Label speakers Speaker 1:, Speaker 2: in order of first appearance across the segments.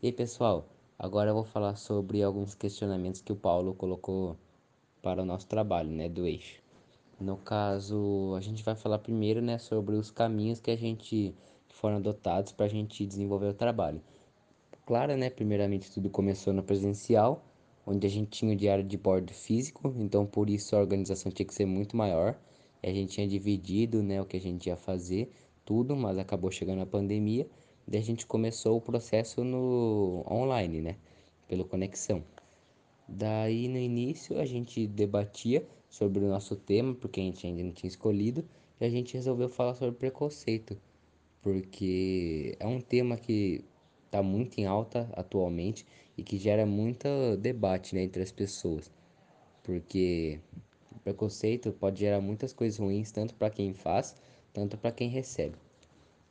Speaker 1: E aí, pessoal, agora eu vou falar sobre alguns questionamentos que o Paulo colocou para o nosso trabalho, né, do eixo. No caso, a gente vai falar primeiro, né, sobre os caminhos que a gente que foram adotados para a gente desenvolver o trabalho. Claro, né, primeiramente tudo começou no presencial, onde a gente tinha o diário de bordo físico, então por isso a organização tinha que ser muito maior. A gente tinha dividido, né, o que a gente ia fazer, tudo, mas acabou chegando a pandemia Daí a gente começou o processo no online, né? Pela conexão. Daí no início a gente debatia sobre o nosso tema, porque a gente ainda não tinha escolhido, e a gente resolveu falar sobre preconceito, porque é um tema que está muito em alta atualmente e que gera muito debate né, entre as pessoas, porque preconceito pode gerar muitas coisas ruins, tanto para quem faz, tanto para quem recebe.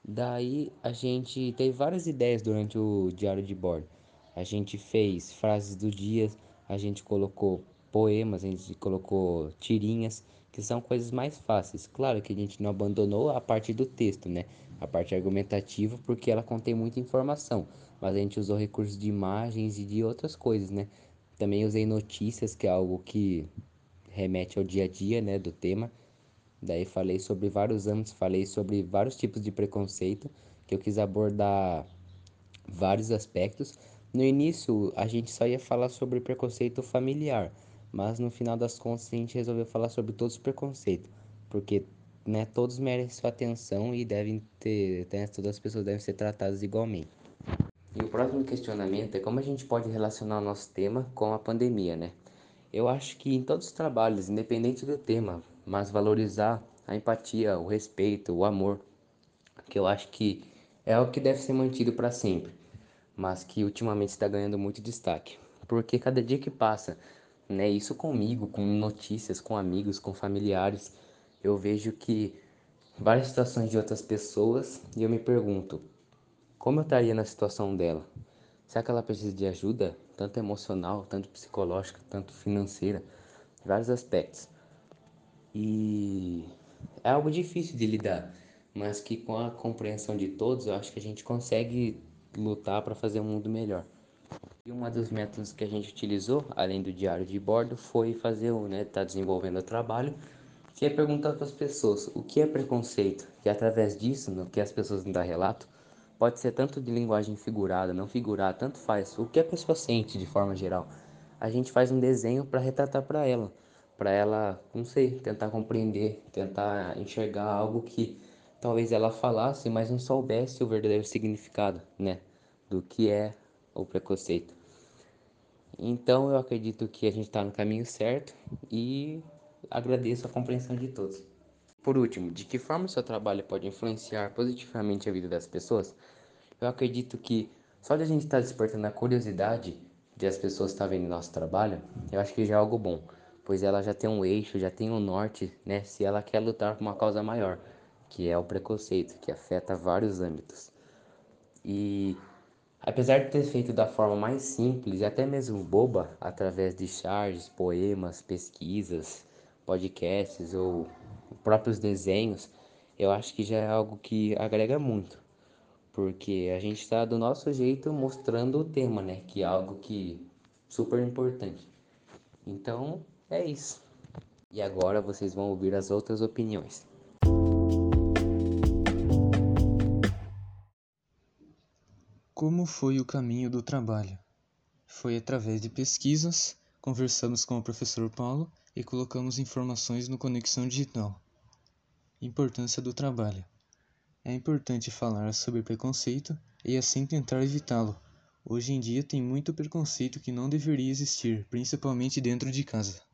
Speaker 1: Daí a gente teve várias ideias durante o diário de bordo. A gente fez frases do dia, a gente colocou poemas, a gente colocou tirinhas, que são coisas mais fáceis. Claro que a gente não abandonou a parte do texto, né? A parte argumentativa, porque ela contém muita informação. Mas a gente usou recursos de imagens e de outras coisas, né? Também usei notícias, que é algo que remete ao dia a dia, né, do tema. Daí falei sobre vários âmbitos, falei sobre vários tipos de preconceito, que eu quis abordar vários aspectos. No início, a gente só ia falar sobre preconceito familiar, mas no final das contas a gente resolveu falar sobre todos os preconceitos, porque né, todos merecem sua atenção e devem ter, né, todas as pessoas devem ser tratadas igualmente. E o próximo questionamento é como a gente pode relacionar o nosso tema com a pandemia, né? Eu acho que em todos os trabalhos, independente do tema, mas valorizar a empatia, o respeito, o amor, que eu acho que é o que deve ser mantido para sempre, mas que ultimamente está ganhando muito destaque, porque cada dia que passa, né, isso comigo, com notícias, com amigos, com familiares, eu vejo que várias situações de outras pessoas e eu me pergunto, como eu estaria na situação dela? Será que ela precisa de ajuda, tanto emocional, tanto psicológica, tanto financeira, vários aspectos? E é algo difícil de lidar, mas que com a compreensão de todos, eu acho que a gente consegue lutar para fazer um mundo melhor. E um dos métodos que a gente utilizou, além do diário de bordo, foi fazer o, né, tá desenvolvendo o trabalho, que é perguntar para as pessoas o que é preconceito, e através disso, no que as pessoas nos dão relato, pode ser tanto de linguagem figurada, não figurada, tanto faz, o que a pessoa sente de forma geral. A gente faz um desenho para retratar para ela, para ela, não sei, tentar compreender, tentar enxergar algo que talvez ela falasse, mas não soubesse o verdadeiro significado, né, do que é o preconceito. Então eu acredito que a gente está no caminho certo e agradeço a compreensão de todos. Por último, de que forma o seu trabalho pode influenciar positivamente a vida das pessoas? Eu acredito que só de a gente estar tá despertando a curiosidade de as pessoas estar tá nosso trabalho, eu acho que já é algo bom, pois ela já tem um eixo, já tem um norte, né? Se ela quer lutar por uma causa maior, que é o preconceito, que afeta vários âmbitos. E apesar de ter feito da forma mais simples e até mesmo boba, através de charges, poemas, pesquisas, podcasts ou próprios desenhos, eu acho que já é algo que agrega muito porque a gente está do nosso jeito mostrando o tema, né? Que é algo que super importante. Então é isso. E agora vocês vão ouvir as outras opiniões.
Speaker 2: Como foi o caminho do trabalho? Foi através de pesquisas, conversamos com o professor Paulo e colocamos informações no Conexão Digital. Importância do trabalho. É importante falar sobre preconceito e assim tentar evitá-lo. Hoje em dia tem muito preconceito que não deveria existir, principalmente dentro de casa.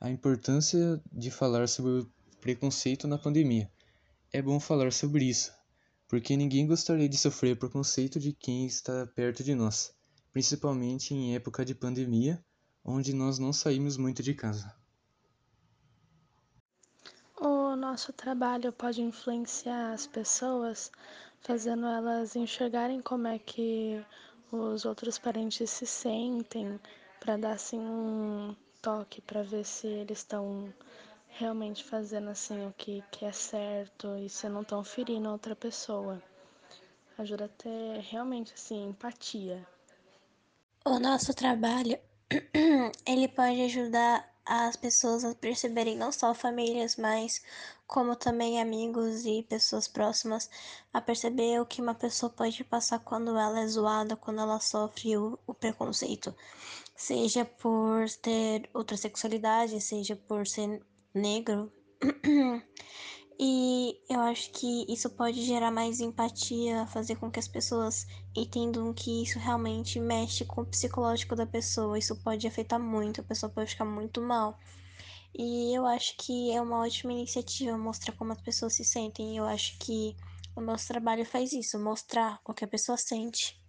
Speaker 2: A importância de falar sobre preconceito na pandemia. É bom falar sobre isso, porque ninguém gostaria de sofrer preconceito de quem está perto de nós, principalmente em época de pandemia, onde nós não saímos muito de casa
Speaker 3: o nosso trabalho pode influenciar as pessoas, fazendo elas enxergarem como é que os outros parentes se sentem, para dar assim um toque para ver se eles estão realmente fazendo assim o que, que é certo e se não estão ferindo outra pessoa. ajuda a ter realmente assim empatia.
Speaker 4: O nosso trabalho ele pode ajudar as pessoas a perceberem não só famílias, mas como também amigos e pessoas próximas a perceber o que uma pessoa pode passar quando ela é zoada, quando ela sofre o, o preconceito, seja por ter outra sexualidade, seja por ser negro. E eu acho que isso pode gerar mais empatia, fazer com que as pessoas entendam que isso realmente mexe com o psicológico da pessoa. Isso pode afetar muito, a pessoa pode ficar muito mal. E eu acho que é uma ótima iniciativa mostrar como as pessoas se sentem. Eu acho que o nosso trabalho faz isso, mostrar o que a pessoa sente.